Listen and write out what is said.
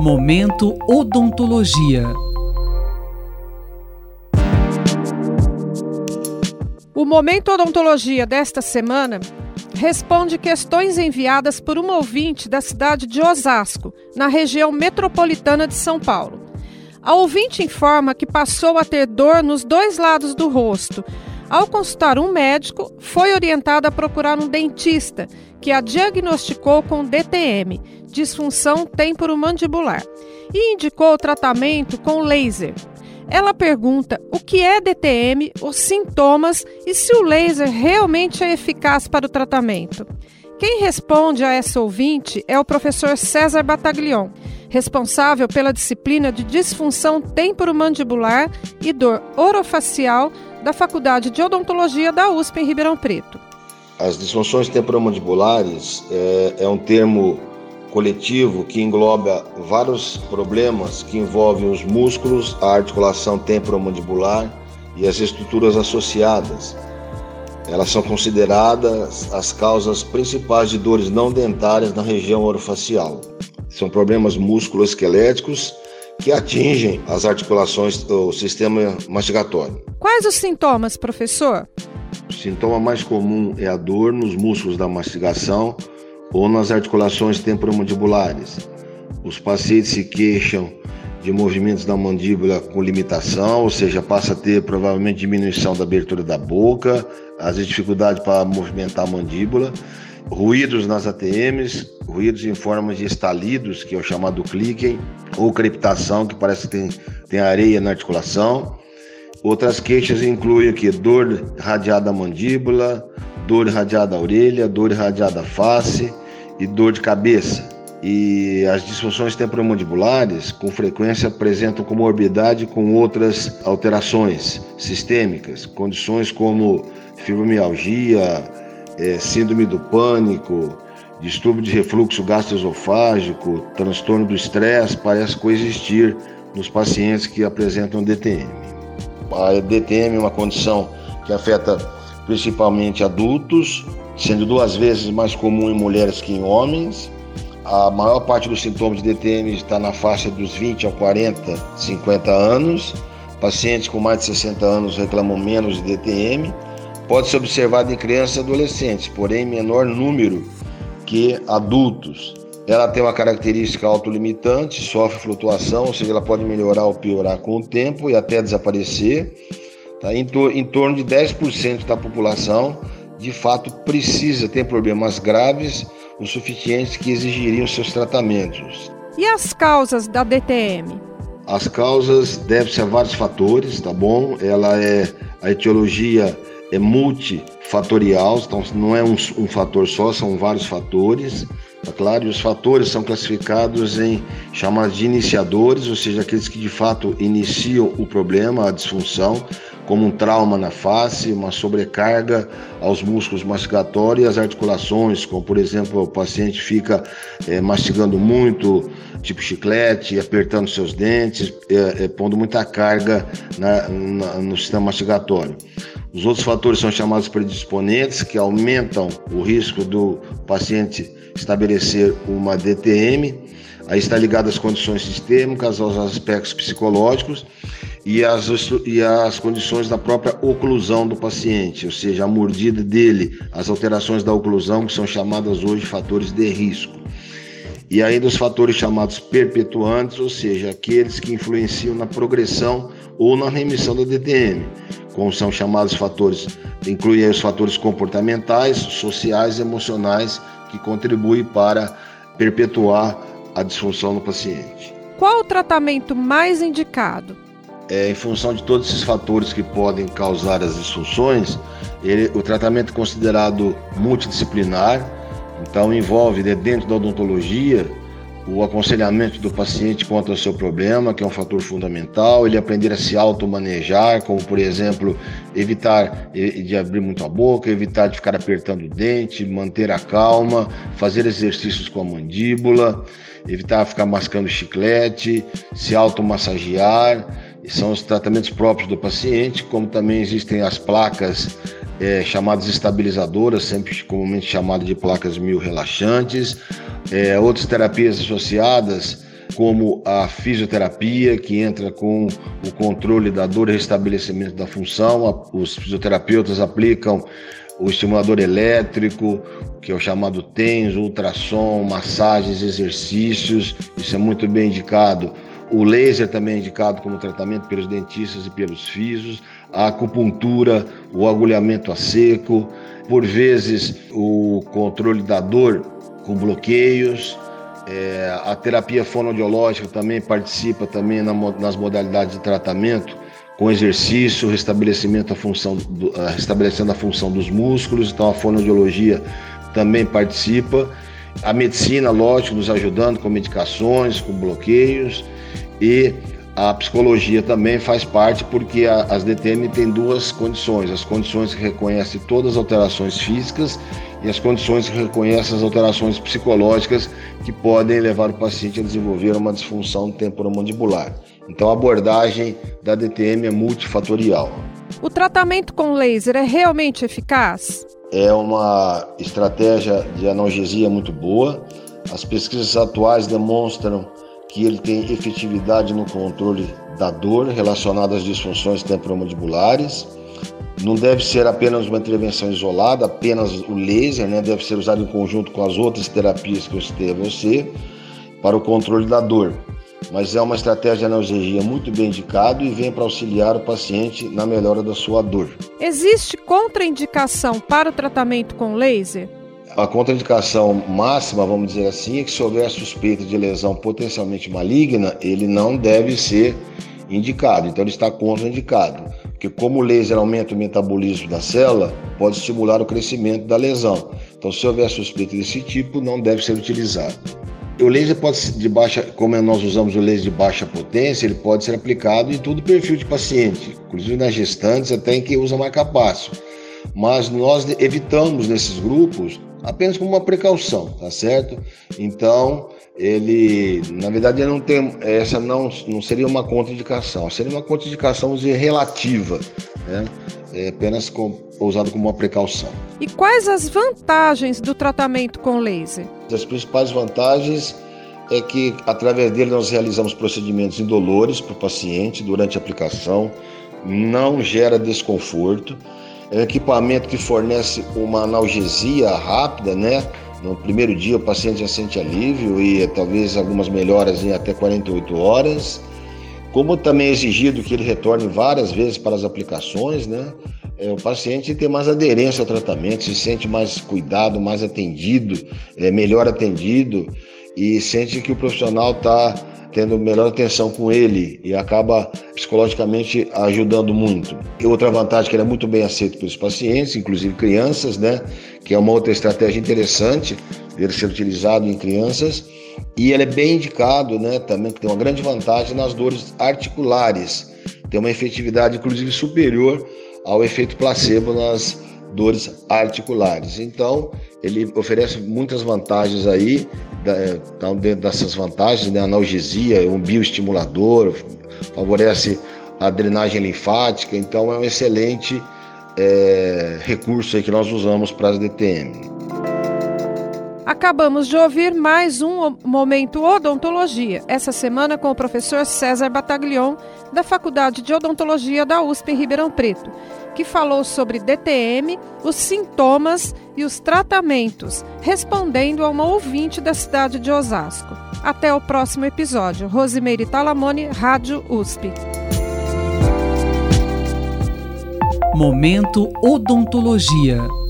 Momento Odontologia. O Momento Odontologia desta semana responde questões enviadas por uma ouvinte da cidade de Osasco, na região metropolitana de São Paulo. A ouvinte informa que passou a ter dor nos dois lados do rosto. Ao consultar um médico, foi orientada a procurar um dentista, que a diagnosticou com DTM, disfunção temporomandibular, e indicou o tratamento com laser. Ela pergunta o que é DTM, os sintomas e se o laser realmente é eficaz para o tratamento. Quem responde a essa ouvinte é o professor César Bataglion, responsável pela disciplina de disfunção temporomandibular e dor orofacial da Faculdade de Odontologia da USP em Ribeirão Preto. As disfunções temporomandibulares é, é um termo coletivo que engloba vários problemas que envolvem os músculos, a articulação temporomandibular e as estruturas associadas. Elas são consideradas as causas principais de dores não dentárias na região orofacial. São problemas musculoesqueléticos que atingem as articulações do sistema mastigatório. Quais os sintomas, professor? Sintoma mais comum é a dor nos músculos da mastigação ou nas articulações temporomandibulares. Os pacientes se queixam de movimentos da mandíbula com limitação, ou seja, passa a ter provavelmente diminuição da abertura da boca, às vezes dificuldade para movimentar a mandíbula, ruídos nas ATMs, ruídos em forma de estalidos, que é o chamado clique, ou crepitação, que parece que tem, tem areia na articulação. Outras queixas incluem aqui dor radiada à mandíbula, dor irradiada à orelha, dor irradiada à face e dor de cabeça. E as disfunções temporomandibulares, com frequência, apresentam comorbidade com outras alterações sistêmicas, condições como fibromialgia, é, síndrome do pânico, distúrbio de refluxo gastroesofágico, transtorno do estresse, parece coexistir nos pacientes que apresentam DTM. A DTM é uma condição que afeta principalmente adultos, sendo duas vezes mais comum em mulheres que em homens. A maior parte dos sintomas de DTM está na faixa dos 20 a 40, 50 anos. Pacientes com mais de 60 anos reclamam menos de DTM. Pode ser observado em crianças e adolescentes, porém menor número que adultos. Ela tem uma característica autolimitante, sofre flutuação, ou seja, ela pode melhorar ou piorar com o tempo e até desaparecer. Tá? Em, tor em torno de 10% da população, de fato, precisa, tem problemas graves o suficientes que exigiriam seus tratamentos. E as causas da DTM? As causas devem-se a vários fatores, tá bom? Ela é a etiologia é multifatorial, então não é um, um fator só, são vários fatores. Tá claro? E os fatores são classificados em chamados de iniciadores, ou seja, aqueles que de fato iniciam o problema, a disfunção, como um trauma na face, uma sobrecarga aos músculos mastigatórios e às articulações, como por exemplo o paciente fica é, mastigando muito, tipo chiclete, apertando seus dentes, é, é, pondo muita carga na, na, no sistema mastigatório. Os outros fatores são chamados predisponentes, que aumentam o risco do paciente estabelecer uma DTM, aí está ligado às condições sistêmicas, aos aspectos psicológicos e as, e as condições da própria oclusão do paciente, ou seja, a mordida dele, as alterações da oclusão, que são chamadas hoje fatores de risco. E ainda os fatores chamados perpetuantes, ou seja, aqueles que influenciam na progressão ou na remissão da DTM, como são chamados fatores, incluem os fatores comportamentais, sociais emocionais que contribui para perpetuar a disfunção no paciente. Qual o tratamento mais indicado? É, em função de todos esses fatores que podem causar as disfunções, ele, o tratamento é considerado multidisciplinar, então envolve né, dentro da odontologia o aconselhamento do paciente quanto ao seu problema, que é um fator fundamental, ele aprender a se automanejar, como por exemplo, evitar de abrir muito a boca, evitar de ficar apertando o dente, manter a calma, fazer exercícios com a mandíbula, evitar ficar mascando chiclete, se automassagear, são os tratamentos próprios do paciente, como também existem as placas é, chamadas estabilizadoras, sempre comumente chamadas de placas mil relaxantes, é, outras terapias associadas, como a fisioterapia, que entra com o controle da dor e restabelecimento da função. Os fisioterapeutas aplicam o estimulador elétrico, que é o chamado TENS, ultrassom, massagens, exercícios, isso é muito bem indicado. O laser também é indicado como tratamento pelos dentistas e pelos fisios, a acupuntura, o agulhamento a seco, por vezes o controle da dor com bloqueios, é, a terapia fonoaudiológica também participa também na, nas modalidades de tratamento, com exercício, restabelecimento da função, do, uh, restabelecendo a função dos músculos, então a fonoaudiologia também participa. A medicina, lógico, nos ajudando com medicações, com bloqueios e a psicologia também faz parte porque a, as DTM têm duas condições: as condições que reconhecem todas as alterações físicas e as condições que reconhecem as alterações psicológicas que podem levar o paciente a desenvolver uma disfunção temporomandibular. Então a abordagem da DTM é multifatorial. O tratamento com laser é realmente eficaz? É uma estratégia de analgesia muito boa. As pesquisas atuais demonstram que ele tem efetividade no controle da dor relacionada às disfunções temporomandibulares. Não deve ser apenas uma intervenção isolada, apenas o laser, né? deve ser usado em conjunto com as outras terapias que eu citei a você para o controle da dor. Mas é uma estratégia de analgesia muito bem indicada e vem para auxiliar o paciente na melhora da sua dor. Existe contraindicação para o tratamento com laser? A contraindicação máxima, vamos dizer assim, é que se houver suspeita de lesão potencialmente maligna, ele não deve ser indicado, então ele está contraindicado. Porque como o laser aumenta o metabolismo da célula, pode estimular o crescimento da lesão. Então, se houver suspeita desse tipo, não deve ser utilizado. O laser pode ser de baixa, como nós usamos o laser de baixa potência, ele pode ser aplicado em todo perfil de paciente, inclusive nas gestantes, até em quem usa marca-passo. Mas nós evitamos nesses grupos apenas como uma precaução, tá certo? Então, ele, na verdade, ele não tem, essa não, não seria uma contraindicação, seria uma contraindicação dizer, relativa, né? É apenas com, usado como uma precaução. E quais as vantagens do tratamento com laser? As principais vantagens é que através dele nós realizamos procedimentos indolores para o paciente durante a aplicação, não gera desconforto, é um equipamento que fornece uma analgesia rápida, né? No primeiro dia o paciente já sente alívio e talvez algumas melhoras em até 48 horas. Como também é exigido que ele retorne várias vezes para as aplicações, né? É, o paciente tem mais aderência ao tratamento, se sente mais cuidado, mais atendido, é, melhor atendido e sente que o profissional está tendo melhor atenção com ele e acaba psicologicamente ajudando muito. E outra vantagem é que ele é muito bem aceito pelos pacientes, inclusive crianças, né? Que é uma outra estratégia interessante ele ser utilizado em crianças. E ele é bem indicado, né? Também que tem uma grande vantagem nas dores articulares. Tem uma efetividade, inclusive, superior ao efeito placebo nas dores articulares. Então, ele oferece muitas vantagens aí, então, dentro dessas vantagens, né, analgesia, é um bioestimulador, favorece a drenagem linfática, então é um excelente é, recurso aí que nós usamos para as DTM. Acabamos de ouvir mais um Momento Odontologia, essa semana com o professor César Bataglion, da Faculdade de Odontologia da USP em Ribeirão Preto que falou sobre DTM, os sintomas e os tratamentos, respondendo a uma ouvinte da cidade de Osasco. Até o próximo episódio. Rosimeire Talamone, Rádio USP. Momento Odontologia.